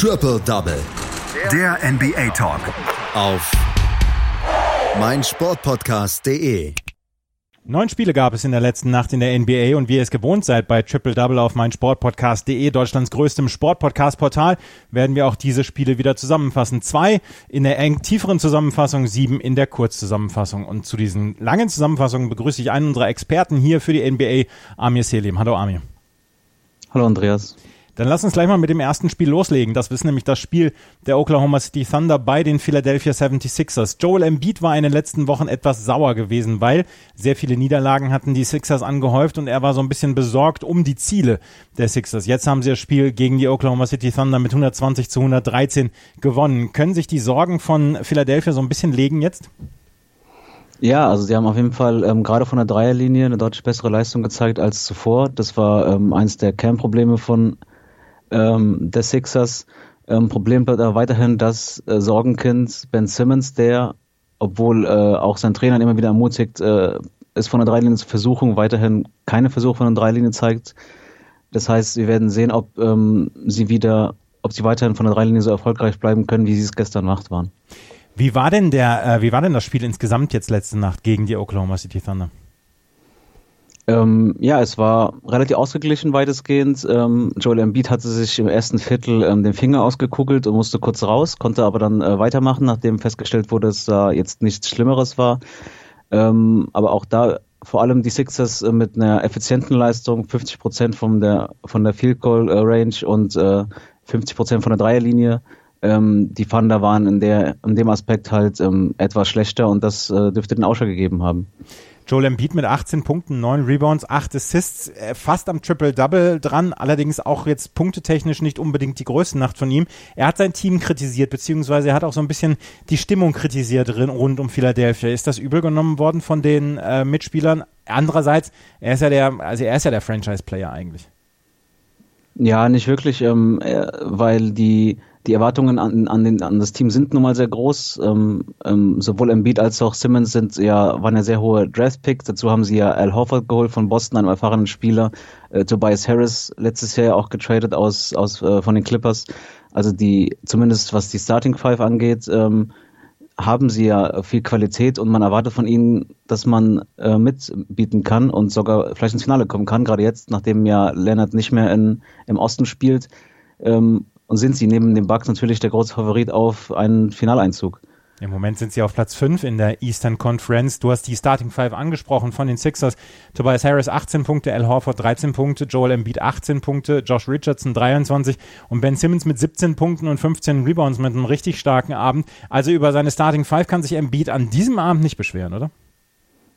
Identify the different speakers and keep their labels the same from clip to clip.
Speaker 1: Triple Double.
Speaker 2: Der NBA Talk.
Speaker 1: Auf meinsportpodcast.de.
Speaker 3: Neun Spiele gab es in der letzten Nacht in der NBA und wie ihr es gewohnt seid bei Triple Double auf meinsportpodcast.de, Deutschlands größtem Sportpodcast-Portal, werden wir auch diese Spiele wieder zusammenfassen. Zwei in der eng tieferen Zusammenfassung, sieben in der Kurzzusammenfassung. Und zu diesen langen Zusammenfassungen begrüße ich einen unserer Experten hier für die NBA, Amir Selim. Hallo Amir.
Speaker 4: Hallo Andreas.
Speaker 3: Dann lass uns gleich mal mit dem ersten Spiel loslegen. Das ist nämlich das Spiel der Oklahoma City Thunder bei den Philadelphia 76ers. Joel Embiid war in den letzten Wochen etwas sauer gewesen, weil sehr viele Niederlagen hatten die Sixers angehäuft und er war so ein bisschen besorgt um die Ziele der Sixers. Jetzt haben sie das Spiel gegen die Oklahoma City Thunder mit 120 zu 113 gewonnen. Können sich die Sorgen von Philadelphia so ein bisschen legen jetzt?
Speaker 4: Ja, also sie haben auf jeden Fall ähm, gerade von der Dreierlinie eine deutlich bessere Leistung gezeigt als zuvor. Das war ähm, eins der Kernprobleme von ähm, der Sixers. Ähm, Problem bleibt aber weiterhin, dass äh, Sorgenkind Ben Simmons, der, obwohl äh, auch sein Trainer immer wieder ermutigt, äh, es von der Dreilinie zu versuchen, weiterhin keine Versuche von der Dreilinie zeigt. Das heißt, wir werden sehen, ob ähm, sie wieder, ob sie weiterhin von der Dreilinie so erfolgreich bleiben können, wie sie es gestern Nacht waren.
Speaker 3: Wie war denn der, äh, wie war denn das Spiel insgesamt jetzt letzte Nacht gegen die Oklahoma City Thunder?
Speaker 4: Ähm, ja, es war relativ ausgeglichen weitestgehend. Ähm, Joel Embiid hatte sich im ersten Viertel ähm, den Finger ausgekugelt und musste kurz raus, konnte aber dann äh, weitermachen, nachdem festgestellt wurde, dass da jetzt nichts Schlimmeres war. Ähm, aber auch da vor allem die Sixers äh, mit einer effizienten Leistung, 50 Prozent von der von der Field Goal äh, Range und äh, 50 Prozent von der Dreierlinie. Ähm, die Thunder waren in der in dem Aspekt halt ähm, etwas schlechter und das äh, dürfte den Ausschlag gegeben haben.
Speaker 3: Joel Embiid mit 18 Punkten, 9 Rebounds, 8 Assists, äh, fast am Triple-Double dran, allerdings auch jetzt punktetechnisch nicht unbedingt die größte Nacht von ihm. Er hat sein Team kritisiert, beziehungsweise er hat auch so ein bisschen die Stimmung kritisiert rund um Philadelphia. Ist das übel genommen worden von den äh, Mitspielern? Andererseits, er ist ja der, also er ist ja der Franchise-Player eigentlich.
Speaker 4: Ja, nicht wirklich, ähm, weil die die Erwartungen an, an, den, an das Team sind nun mal sehr groß. Ähm, ähm, sowohl Embiid als auch Simmons sind ja, waren ja sehr hohe Draft-Picks. Dazu haben sie ja Al Horford geholt von Boston, einem erfahrenen Spieler. Äh, Tobias Harris letztes Jahr auch getradet aus, aus äh, von den Clippers. Also die, zumindest was die Starting Five angeht, ähm, haben sie ja viel Qualität und man erwartet von ihnen, dass man äh, mitbieten kann und sogar vielleicht ins Finale kommen kann. Gerade jetzt, nachdem ja Leonard nicht mehr in, im Osten spielt, ähm, und sind sie neben den Bucks natürlich der große Favorit auf einen Finaleinzug.
Speaker 3: Im Moment sind sie auf Platz 5 in der Eastern Conference. Du hast die Starting Five angesprochen von den Sixers. Tobias Harris 18 Punkte, Al Horford 13 Punkte, Joel Embiid 18 Punkte, Josh Richardson 23 und Ben Simmons mit 17 Punkten und 15 Rebounds mit einem richtig starken Abend. Also über seine Starting Five kann sich Embiid an diesem Abend nicht beschweren, oder?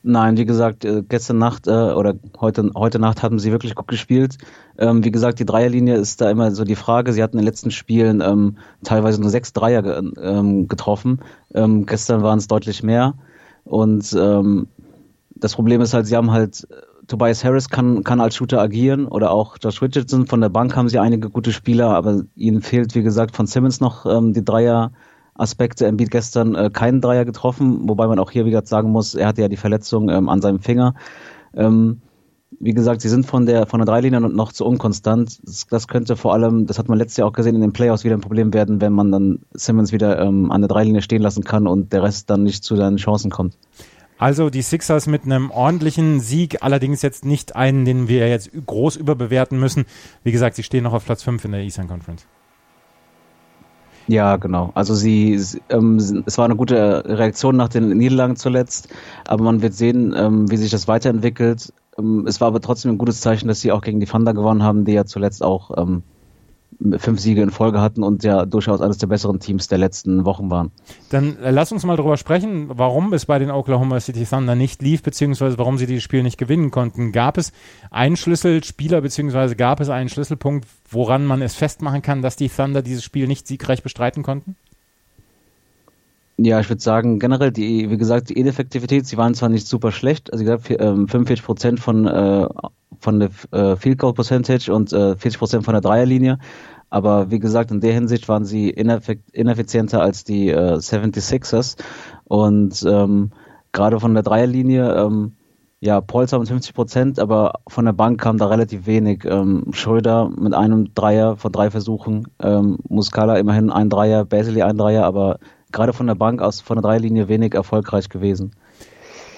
Speaker 4: Nein, wie gesagt, äh, gestern Nacht äh, oder heute, heute Nacht haben sie wirklich gut gespielt. Ähm, wie gesagt, die Dreierlinie ist da immer so die Frage. Sie hatten in den letzten Spielen ähm, teilweise nur sechs Dreier ähm, getroffen. Gestern waren es deutlich mehr. Und das Problem ist halt, sie haben halt, Tobias Harris kann, kann als Shooter agieren oder auch Josh Richardson. Von der Bank haben sie einige gute Spieler, aber ihnen fehlt, wie gesagt, von Simmons noch die Dreier. Aspekte. Embiid gestern äh, keinen Dreier getroffen, wobei man auch hier wieder sagen muss, er hatte ja die Verletzung ähm, an seinem Finger. Ähm, wie gesagt, sie sind von der von der Dreilinie noch zu unkonstant. Das, das, könnte vor allem, das hat man letztes Jahr auch gesehen, in den Playoffs wieder ein Problem werden, wenn man dann Simmons wieder ähm, an der Dreilinie stehen lassen kann und der Rest dann nicht zu seinen Chancen kommt.
Speaker 3: Also die Sixers mit einem ordentlichen Sieg, allerdings jetzt nicht einen, den wir jetzt groß überbewerten müssen. Wie gesagt, sie stehen noch auf Platz 5 in der Eastern Conference.
Speaker 4: Ja, genau. Also sie, ähm, es war eine gute Reaktion nach den Niederlagen zuletzt, aber man wird sehen, ähm, wie sich das weiterentwickelt. Ähm, es war aber trotzdem ein gutes Zeichen, dass sie auch gegen die Thunder gewonnen haben, die ja zuletzt auch ähm, fünf Siege in Folge hatten und ja durchaus eines der besseren Teams der letzten Wochen waren.
Speaker 3: Dann äh, lass uns mal darüber sprechen, warum es bei den Oklahoma City Thunder nicht lief, beziehungsweise warum sie dieses Spiel nicht gewinnen konnten. Gab es einen Schlüsselspieler, beziehungsweise gab es einen Schlüsselpunkt, woran man es festmachen kann, dass die Thunder dieses Spiel nicht siegreich bestreiten konnten?
Speaker 4: Ja, ich würde sagen, generell, die, wie gesagt, die Ineffektivität, sie waren zwar nicht super schlecht, also gesagt, 45 ähm, Prozent von, äh, von der äh, Field Goal Percentage und äh, 40 Prozent von der Dreierlinie, aber wie gesagt, in der Hinsicht waren sie ineffizienter als die äh, 76ers und ähm, gerade von der Dreierlinie ähm, ja, Polster mit 50 Prozent, aber von der Bank kam da relativ wenig. Ähm, Schröder mit einem Dreier von drei Versuchen, ähm, Muscala immerhin ein Dreier, Basili ein Dreier, aber gerade von der Bank aus, von der Dreierlinie wenig erfolgreich gewesen.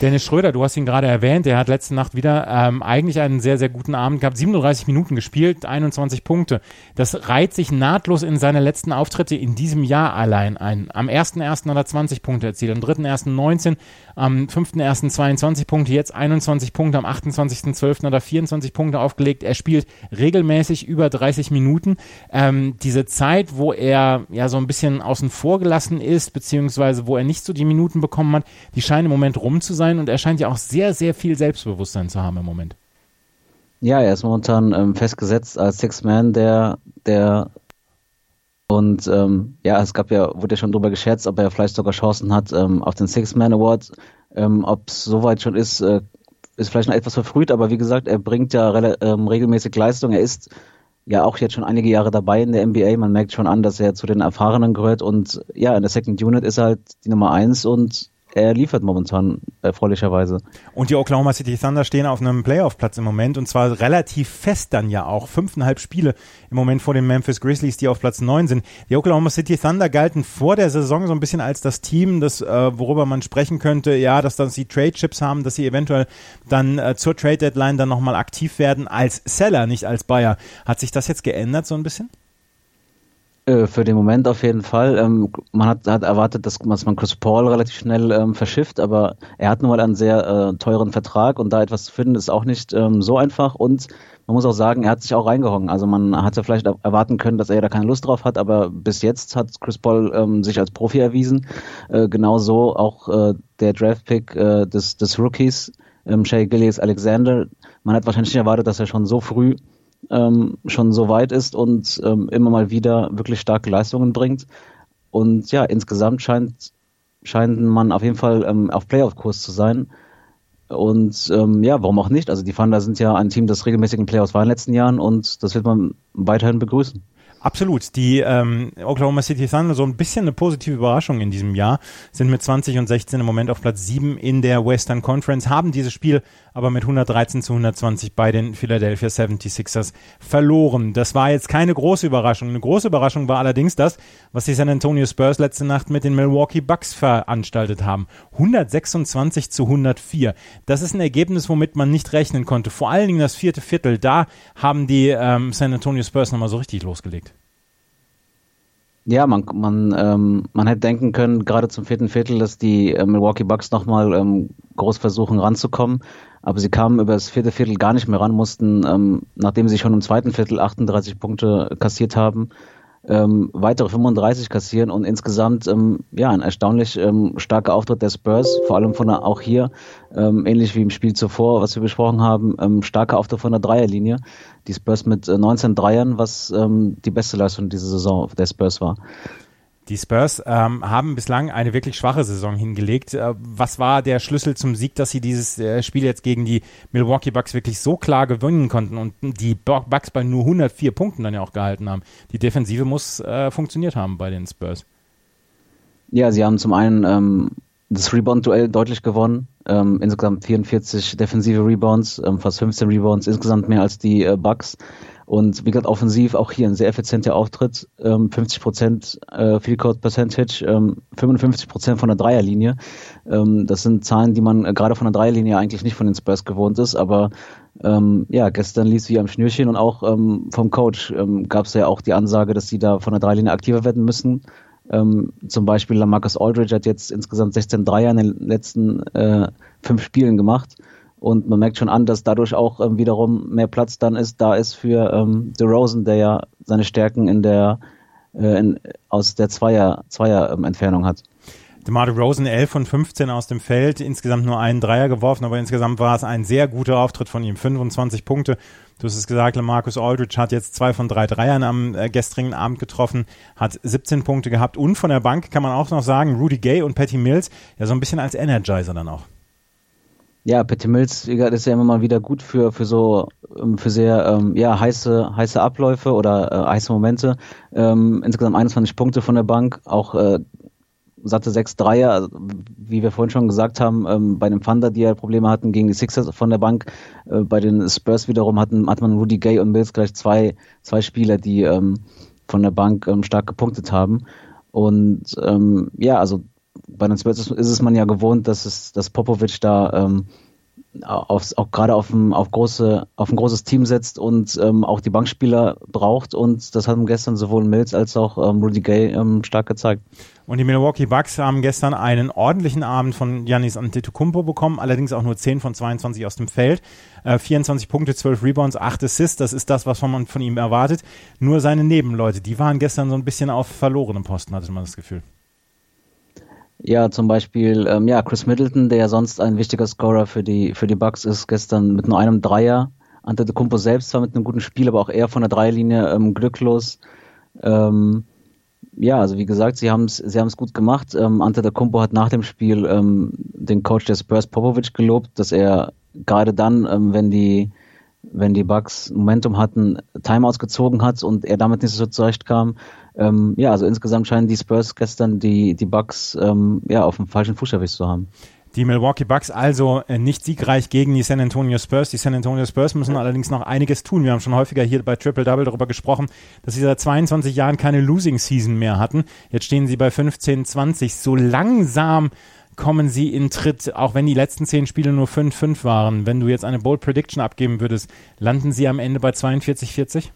Speaker 3: Dennis Schröder, du hast ihn gerade erwähnt, der hat letzte Nacht wieder ähm, eigentlich einen sehr, sehr guten Abend gehabt. 37 Minuten gespielt, 21 Punkte. Das reiht sich nahtlos in seine letzten Auftritte in diesem Jahr allein ein. Am 1.1. hat er 20 Punkte erzielt, am 3.1. 19, am 5.1. 22 Punkte, jetzt 21 Punkte, am 28.12. hat er 24 Punkte aufgelegt. Er spielt regelmäßig über 30 Minuten. Ähm, diese Zeit, wo er ja so ein bisschen außen vor gelassen ist, beziehungsweise wo er nicht so die Minuten bekommen hat, die scheinen im Moment rum zu sein sein und er scheint ja auch sehr, sehr viel Selbstbewusstsein zu haben im Moment.
Speaker 4: Ja, er ist momentan ähm, festgesetzt als Six-Man, der, der und ähm, ja, es gab ja, wurde ja schon drüber gescherzt, ob er vielleicht sogar Chancen hat ähm, auf den Six-Man Award. Ähm, ob es soweit schon ist, äh, ist vielleicht noch etwas verfrüht, aber wie gesagt, er bringt ja ähm, regelmäßig Leistung. Er ist ja auch jetzt schon einige Jahre dabei in der NBA. Man merkt schon an, dass er zu den Erfahrenen gehört und ja, in der Second Unit ist er halt die Nummer eins und er liefert momentan erfreulicherweise.
Speaker 3: Und die Oklahoma City Thunder stehen auf einem Playoff-Platz im Moment und zwar relativ fest dann ja auch. Fünfeinhalb Spiele im Moment vor den Memphis Grizzlies, die auf Platz neun sind. Die Oklahoma City Thunder galten vor der Saison so ein bisschen als das Team, das, äh, worüber man sprechen könnte, ja, dass dann sie Trade-Chips haben, dass sie eventuell dann äh, zur Trade-Deadline dann nochmal aktiv werden als Seller, nicht als Buyer. Hat sich das jetzt geändert so ein bisschen?
Speaker 4: Äh, für den Moment auf jeden Fall. Ähm, man hat, hat erwartet, dass, man Chris Paul relativ schnell ähm, verschifft, aber er hat nun mal einen sehr äh, teuren Vertrag und da etwas zu finden ist auch nicht ähm, so einfach und man muss auch sagen, er hat sich auch reingehangen. Also man hatte vielleicht erwarten können, dass er da keine Lust drauf hat, aber bis jetzt hat Chris Paul ähm, sich als Profi erwiesen. Äh, genauso auch äh, der Draftpick äh, des, des Rookies, ähm, Shay Gillies Alexander. Man hat wahrscheinlich nicht erwartet, dass er schon so früh ähm, schon so weit ist und ähm, immer mal wieder wirklich starke Leistungen bringt. Und ja, insgesamt scheint, scheint man auf jeden Fall ähm, auf Playoff-Kurs zu sein. Und ähm, ja, warum auch nicht? Also die Thunder sind ja ein Team, das regelmäßig in Playoffs war in den letzten Jahren und das wird man weiterhin begrüßen.
Speaker 3: Absolut. Die ähm, Oklahoma City Thunder, so ein bisschen eine positive Überraschung in diesem Jahr, sind mit 20 und 16 im Moment auf Platz 7 in der Western Conference, haben dieses Spiel aber mit 113 zu 120 bei den Philadelphia 76ers verloren. Das war jetzt keine große Überraschung. Eine große Überraschung war allerdings das, was die San Antonio Spurs letzte Nacht mit den Milwaukee Bucks veranstaltet haben. 126 zu 104. Das ist ein Ergebnis, womit man nicht rechnen konnte. Vor allen Dingen das vierte Viertel. Da haben die ähm, San Antonio Spurs nochmal so richtig losgelegt.
Speaker 4: Ja, man, man, ähm, man hätte denken können, gerade zum vierten Viertel, dass die äh, Milwaukee Bucks nochmal ähm, groß versuchen ranzukommen. Aber sie kamen über das vierte Viertel gar nicht mehr ran, mussten, ähm, nachdem sie schon im zweiten Viertel 38 Punkte kassiert haben, ähm, weitere 35 kassieren und insgesamt ähm, ja ein erstaunlich ähm, starker Auftritt der Spurs, vor allem von der, auch hier, ähm, ähnlich wie im Spiel zuvor, was wir besprochen haben, ähm, starker Auftritt von der Dreierlinie. Die Spurs mit äh, 19 Dreiern, was ähm, die beste Leistung dieser Saison der Spurs war.
Speaker 3: Die Spurs ähm, haben bislang eine wirklich schwache Saison hingelegt. Äh, was war der Schlüssel zum Sieg, dass sie dieses äh, Spiel jetzt gegen die Milwaukee Bucks wirklich so klar gewinnen konnten und die Bucks bei nur 104 Punkten dann ja auch gehalten haben? Die Defensive muss äh, funktioniert haben bei den Spurs.
Speaker 4: Ja, sie haben zum einen ähm, das Rebound-Duell deutlich gewonnen. Ähm, insgesamt 44 defensive Rebounds, ähm, fast 15 Rebounds, insgesamt mehr als die äh, Bucks. Und wie gesagt, offensiv auch hier ein sehr effizienter Auftritt. Ähm, 50 Prozent äh, Field Goal Percentage, ähm, 55 Prozent von der Dreierlinie. Ähm, das sind Zahlen, die man äh, gerade von der Dreierlinie eigentlich nicht von den Spurs gewohnt ist. Aber ähm, ja, gestern ließ wie am Schnürchen und auch ähm, vom Coach ähm, gab es ja auch die Ansage, dass sie da von der Dreierlinie aktiver werden müssen. Ähm, zum Beispiel Lamarcus Aldridge hat jetzt insgesamt 16 Dreier in den letzten äh, fünf Spielen gemacht. Und man merkt schon an, dass dadurch auch ähm, wiederum mehr Platz dann ist, da ist für ähm, Rosen, der ja seine Stärken in der äh, in, aus der Zweier, Zweier ähm, Entfernung hat.
Speaker 3: DeMar Rosen 11 von 15 aus dem Feld, insgesamt nur einen Dreier geworfen, aber insgesamt war es ein sehr guter Auftritt von ihm. 25 Punkte. Du hast es gesagt, Marcus Aldridge hat jetzt zwei von drei Dreiern am äh, gestrigen Abend getroffen, hat 17 Punkte gehabt und von der Bank kann man auch noch sagen, Rudy Gay und Patty Mills, ja so ein bisschen als Energizer dann auch.
Speaker 4: Ja, Patty Mills ist ja immer mal wieder gut für, für so, ähm, für sehr, ähm, ja, heiße, heiße Abläufe oder äh, heiße Momente. Ähm, insgesamt 21 Punkte von der Bank, auch, äh, satte 6 Dreier, also, wie wir vorhin schon gesagt haben, ähm, bei den Thunder, die ja Probleme hatten gegen die Sixers von der Bank, äh, bei den Spurs wiederum hatten, hat man Rudy Gay und Mills gleich zwei, zwei Spieler, die ähm, von der Bank ähm, stark gepunktet haben. Und ähm, ja, also bei den Spurs ist, es man ja gewohnt, dass es, dass Popovic da ähm, aufs, auch gerade auf ein, auf, große, auf ein großes Team setzt und ähm, auch die Bankspieler braucht. Und das haben gestern sowohl Mills als auch ähm, Rudy Gay ähm, stark gezeigt.
Speaker 3: Und die Milwaukee Bucks haben gestern einen ordentlichen Abend von Giannis Antetokounmpo bekommen, allerdings auch nur 10 von 22 aus dem Feld. Äh, 24 Punkte, 12 Rebounds, 8 Assists, das ist das, was man von ihm erwartet. Nur seine Nebenleute, die waren gestern so ein bisschen auf verlorenem Posten, hatte man das Gefühl.
Speaker 4: Ja, zum Beispiel, ähm, ja, Chris Middleton, der ja sonst ein wichtiger Scorer für die, für die Bucks ist, gestern mit nur einem Dreier. Ante de Kumpo selbst zwar mit einem guten Spiel, aber auch er von der Dreierlinie ähm, glücklos. Ähm, ja, also wie gesagt, sie haben es sie haben's gut gemacht. Ähm, Ante de Kumpo hat nach dem Spiel ähm, den Coach der Spurs Popovic gelobt, dass er gerade dann, ähm, wenn die wenn die Bucks Momentum hatten, Timeouts gezogen hat und er damit nicht so zurechtkam. Ähm, ja, also insgesamt scheinen die Spurs gestern die, die Bucks ähm, ja, auf dem falschen Fuß erwischt zu haben.
Speaker 3: Die Milwaukee Bucks also äh, nicht siegreich gegen die San Antonio Spurs. Die San Antonio Spurs müssen allerdings noch einiges tun. Wir haben schon häufiger hier bei Triple Double darüber gesprochen, dass sie seit 22 Jahren keine Losing Season mehr hatten. Jetzt stehen sie bei 15, 20. So langsam kommen sie in Tritt, auch wenn die letzten zehn Spiele nur 5-5 waren. Wenn du jetzt eine Bold Prediction abgeben würdest, landen sie am Ende bei 42-40?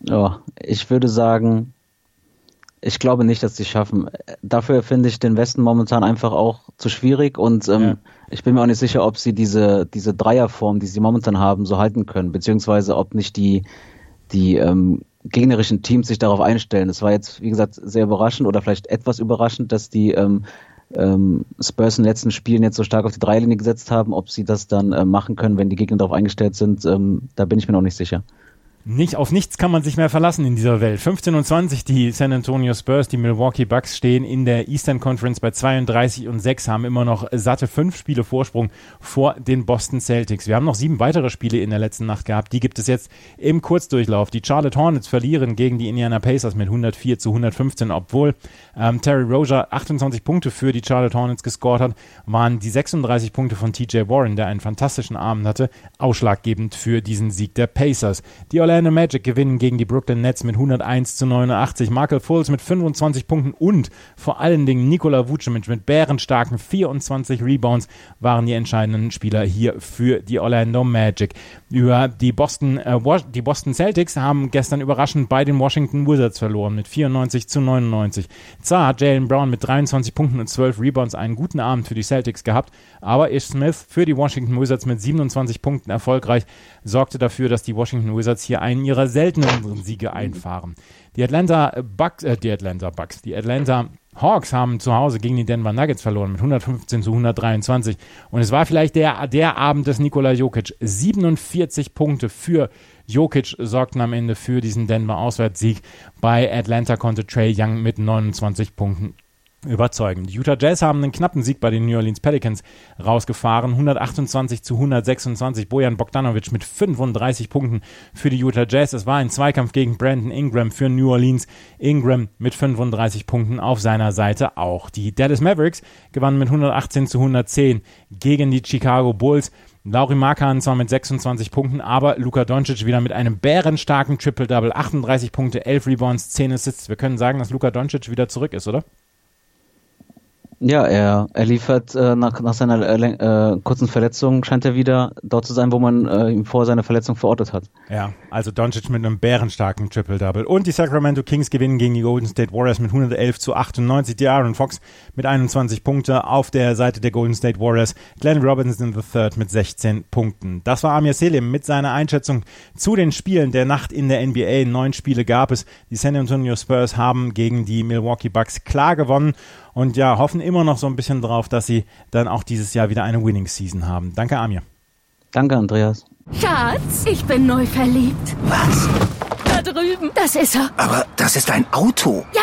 Speaker 4: Ja, ich würde sagen, ich glaube nicht, dass sie es schaffen. Dafür finde ich den Westen momentan einfach auch zu schwierig und ähm, ja. ich bin mir auch nicht sicher, ob sie diese, diese Dreierform, die sie momentan haben, so halten können, beziehungsweise ob nicht die, die ähm, gegnerischen Teams sich darauf einstellen. Es war jetzt, wie gesagt, sehr überraschend oder vielleicht etwas überraschend, dass die ähm, ähm, Spurs in den letzten Spielen jetzt so stark auf die Dreierlinie gesetzt haben. Ob sie das dann äh, machen können, wenn die Gegner darauf eingestellt sind, ähm, da bin ich mir noch nicht sicher.
Speaker 3: Nicht auf nichts kann man sich mehr verlassen in dieser Welt. 15 und 20 die San Antonio Spurs, die Milwaukee Bucks stehen in der Eastern Conference bei 32 und 6, haben immer noch satte fünf Spiele Vorsprung vor den Boston Celtics. Wir haben noch sieben weitere Spiele in der letzten Nacht gehabt. Die gibt es jetzt im Kurzdurchlauf. Die Charlotte Hornets verlieren gegen die Indiana Pacers mit 104 zu 115, obwohl ähm, Terry Rozier 28 Punkte für die Charlotte Hornets gescored hat, waren die 36 Punkte von TJ Warren, der einen fantastischen Abend hatte, ausschlaggebend für diesen Sieg der Pacers. Die Orlando Orlando Magic gewinnen gegen die Brooklyn Nets mit 101 zu 89. Michael Fultz mit 25 Punkten und vor allen Dingen Nikola Vucevic mit bärenstarken 24 Rebounds waren die entscheidenden Spieler hier für die Orlando Magic. Über die Boston, äh, die Boston Celtics haben gestern überraschend bei den Washington Wizards verloren mit 94 zu 99. Zwar hat Jalen Brown mit 23 Punkten und 12 Rebounds einen guten Abend für die Celtics gehabt, aber Ish Smith für die Washington Wizards mit 27 Punkten erfolgreich sorgte dafür, dass die Washington Wizards hier einen ihrer selteneren Siege einfahren. Die Atlanta Bucks, äh, die Atlanta Bucks, die Atlanta Hawks haben zu Hause gegen die Denver Nuggets verloren mit 115 zu 123. Und es war vielleicht der, der Abend des Nikola Jokic. 47 Punkte für Jokic sorgten am Ende für diesen Denver Auswärtssieg. Bei Atlanta konnte Trey Young mit 29 Punkten überzeugen. Die Utah Jazz haben einen knappen Sieg bei den New Orleans Pelicans rausgefahren. 128 zu 126. Bojan Bogdanovic mit 35 Punkten für die Utah Jazz. Es war ein Zweikampf gegen Brandon Ingram für New Orleans. Ingram mit 35 Punkten auf seiner Seite auch. Die Dallas Mavericks gewannen mit 118 zu 110 gegen die Chicago Bulls. Lauri Markan zwar mit 26 Punkten, aber Luka Doncic wieder mit einem bärenstarken Triple-Double. 38 Punkte, 11 Rebounds, 10 Assists. Wir können sagen, dass Luka Doncic wieder zurück ist, oder?
Speaker 4: Ja, er, er liefert äh, nach, nach seiner äh, äh, kurzen Verletzung, scheint er wieder dort zu sein, wo man äh, ihm vor seiner Verletzung verortet hat.
Speaker 3: Ja, also Doncic mit einem bärenstarken Triple-Double. Und die Sacramento Kings gewinnen gegen die Golden State Warriors mit 111 zu 98. Die Aaron Fox mit 21 Punkten auf der Seite der Golden State Warriors. Glenn Robinson III mit 16 Punkten. Das war Amir Selim mit seiner Einschätzung zu den Spielen der Nacht in der NBA. Neun Spiele gab es. Die San Antonio Spurs haben gegen die Milwaukee Bucks klar gewonnen und ja, hoffen immer noch so ein bisschen drauf, dass sie dann auch dieses Jahr wieder eine Winning Season haben. Danke, Amir.
Speaker 4: Danke, Andreas.
Speaker 5: Schatz, ich bin neu verliebt.
Speaker 6: Was?
Speaker 5: Da drüben. Das ist er.
Speaker 6: Aber das ist ein Auto.
Speaker 5: Ja,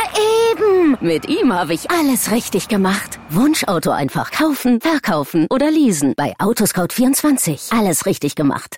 Speaker 5: eben. Mit ihm habe ich alles richtig gemacht. Wunschauto einfach kaufen, verkaufen oder leasen. Bei Autoscout24. Alles richtig gemacht.